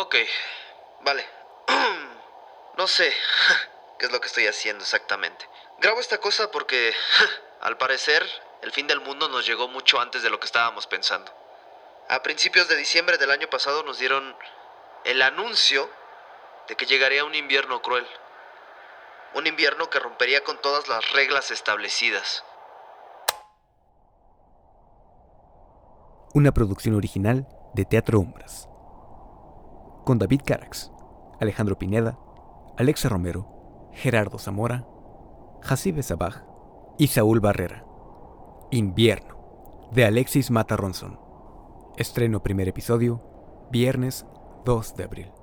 Ok, vale. no sé qué es lo que estoy haciendo exactamente. Grabo esta cosa porque, al parecer, el fin del mundo nos llegó mucho antes de lo que estábamos pensando. A principios de diciembre del año pasado nos dieron el anuncio de que llegaría un invierno cruel. Un invierno que rompería con todas las reglas establecidas. Una producción original de Teatro Umbras. Con David Carax, Alejandro Pineda, Alexa Romero, Gerardo Zamora, Jacibe Sabaj y Saúl Barrera. Invierno, de Alexis Mata Ronson. Estreno primer episodio, viernes 2 de abril.